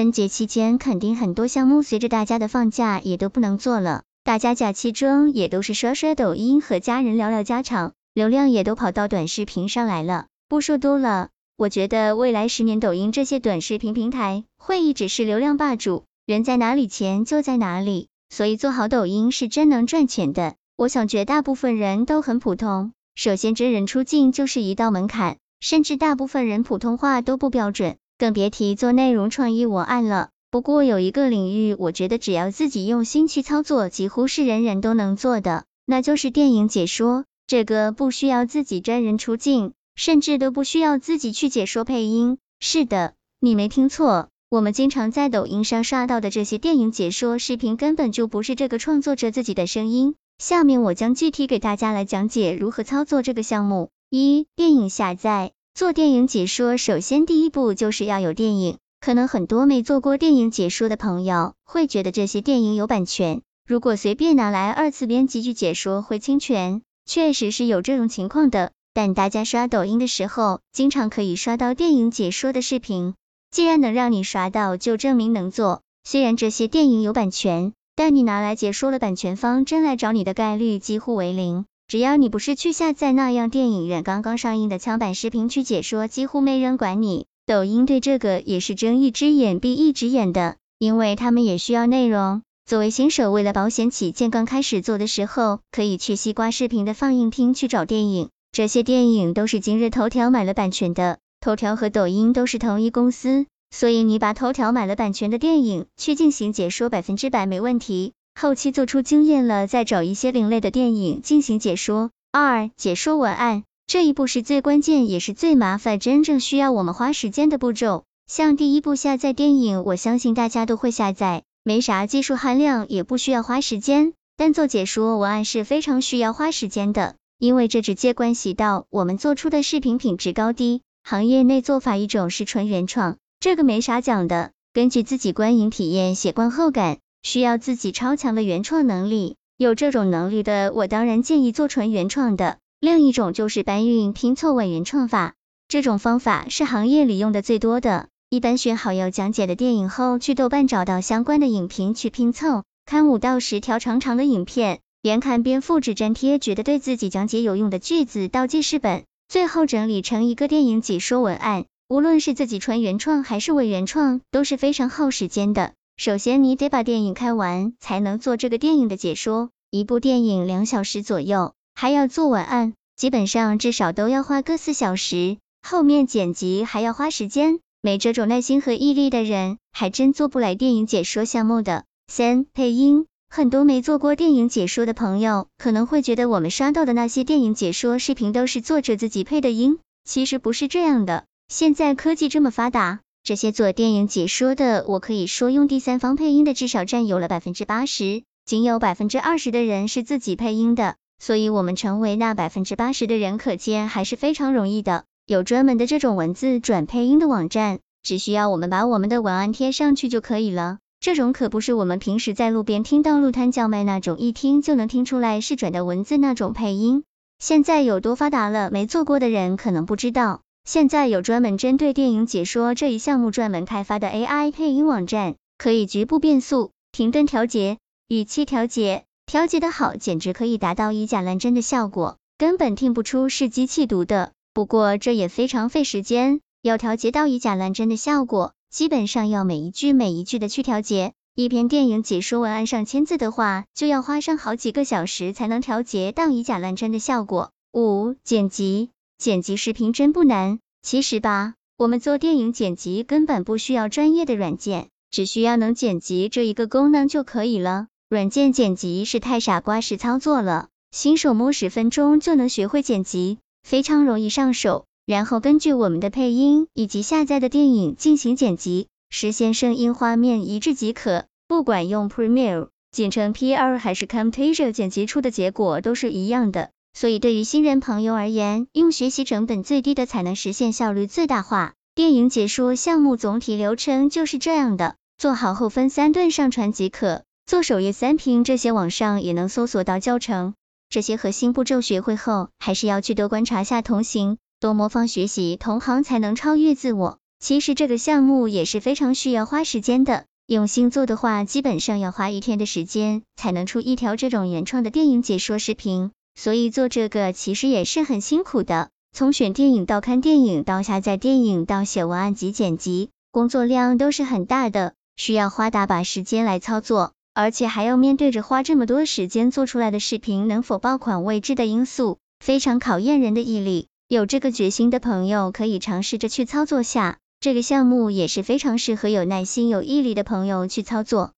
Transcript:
春节期间肯定很多项目随着大家的放假也都不能做了，大家假期中也都是刷刷抖音和家人聊聊家常，流量也都跑到短视频上来了。不说多了，我觉得未来十年抖音这些短视频平台会一直是流量霸主，人在哪里钱就在哪里，所以做好抖音是真能赚钱的。我想绝大部分人都很普通，首先真人出镜就是一道门槛，甚至大部分人普通话都不标准。更别提做内容创意文案了。不过有一个领域，我觉得只要自己用心去操作，几乎是人人都能做的，那就是电影解说。这个不需要自己专人出镜，甚至都不需要自己去解说配音。是的，你没听错，我们经常在抖音上刷到的这些电影解说视频，根本就不是这个创作者自己的声音。下面我将具体给大家来讲解如何操作这个项目。一、电影下载。做电影解说，首先第一步就是要有电影。可能很多没做过电影解说的朋友会觉得这些电影有版权，如果随便拿来二次编辑句解说会侵权，确实是有这种情况的。但大家刷抖音的时候，经常可以刷到电影解说的视频，既然能让你刷到，就证明能做。虽然这些电影有版权，但你拿来解说了，版权方真来找你的概率几乎为零。只要你不是去下载那样电影院刚刚上映的枪版视频去解说，几乎没人管你。抖音对这个也是睁一只眼闭一只眼的，因为他们也需要内容。作为新手，为了保险起见，刚开始做的时候，可以去西瓜视频的放映厅去找电影。这些电影都是今日头条买了版权的，头条和抖音都是同一公司，所以你把头条买了版权的电影去进行解说，百分之百没问题。后期做出经验了，再找一些另类的电影进行解说。二、解说文案这一步是最关键也是最麻烦，真正需要我们花时间的步骤。像第一步下载电影，我相信大家都会下载，没啥技术含量，也不需要花时间。但做解说文案是非常需要花时间的，因为这直接关系到我们做出的视频品质高低。行业内做法一种是纯原创，这个没啥讲的，根据自己观影体验写观后感。需要自己超强的原创能力，有这种能力的，我当然建议做纯原创的。另一种就是搬运拼凑伪原创法，这种方法是行业里用的最多的。一般选好要讲解的电影后，去豆瓣找到相关的影评去拼凑，看五到十条长长的影片，边看边复制粘贴，觉得对自己讲解有用的句子到记事本，最后整理成一个电影解说文案。无论是自己纯原创还是伪原创，都是非常耗时间的。首先，你得把电影看完，才能做这个电影的解说。一部电影两小时左右，还要做文案，基本上至少都要花个四小时。后面剪辑还要花时间，没这种耐心和毅力的人，还真做不来电影解说项目的。三、配音，很多没做过电影解说的朋友，可能会觉得我们刷到的那些电影解说视频都是作者自己配的音，其实不是这样的。现在科技这么发达。这些做电影解说的，我可以说用第三方配音的至少占有了百分之八十，仅有百分之二十的人是自己配音的，所以我们成为那百分之八十的人，可见还是非常容易的。有专门的这种文字转配音的网站，只需要我们把我们的文案贴上去就可以了。这种可不是我们平时在路边听到路摊叫卖那种，一听就能听出来是转的文字那种配音。现在有多发达了，没做过的人可能不知道。现在有专门针对电影解说这一项目专门开发的 AI 配音网站，可以局部变速、停顿调节、语气调节，调节的好，简直可以达到以假乱真的效果，根本听不出是机器读的。不过这也非常费时间，要调节到以假乱真的效果，基本上要每一句每一句的去调节。一篇电影解说文案上千字的话，就要花上好几个小时才能调节到以假乱真的效果。五、剪辑。剪辑视频真不难，其实吧，我们做电影剪辑根本不需要专业的软件，只需要能剪辑这一个功能就可以了。软件剪辑是太傻瓜式操作了，新手摸十分钟就能学会剪辑，非常容易上手。然后根据我们的配音以及下载的电影进行剪辑，实现声音画面一致即可。不管用 Premiere 剪成 P2 还是 Camtasia 剪辑出的结果都是一样的。所以对于新人朋友而言，用学习成本最低的才能实现效率最大化。电影解说项目总体流程就是这样的，做好后分三段上传即可。做首页三屏，这些网上也能搜索到教程。这些核心步骤学会后，还是要去多观察下同行，多模仿学习同行，才能超越自我。其实这个项目也是非常需要花时间的，用心做的话，基本上要花一天的时间才能出一条这种原创的电影解说视频。所以做这个其实也是很辛苦的，从选电影到看电影到下载电影到写文案及剪辑，工作量都是很大的，需要花大把时间来操作，而且还要面对着花这么多时间做出来的视频能否爆款未知的因素，非常考验人的毅力。有这个决心的朋友可以尝试着去操作下。这个项目也是非常适合有耐心、有毅力的朋友去操作。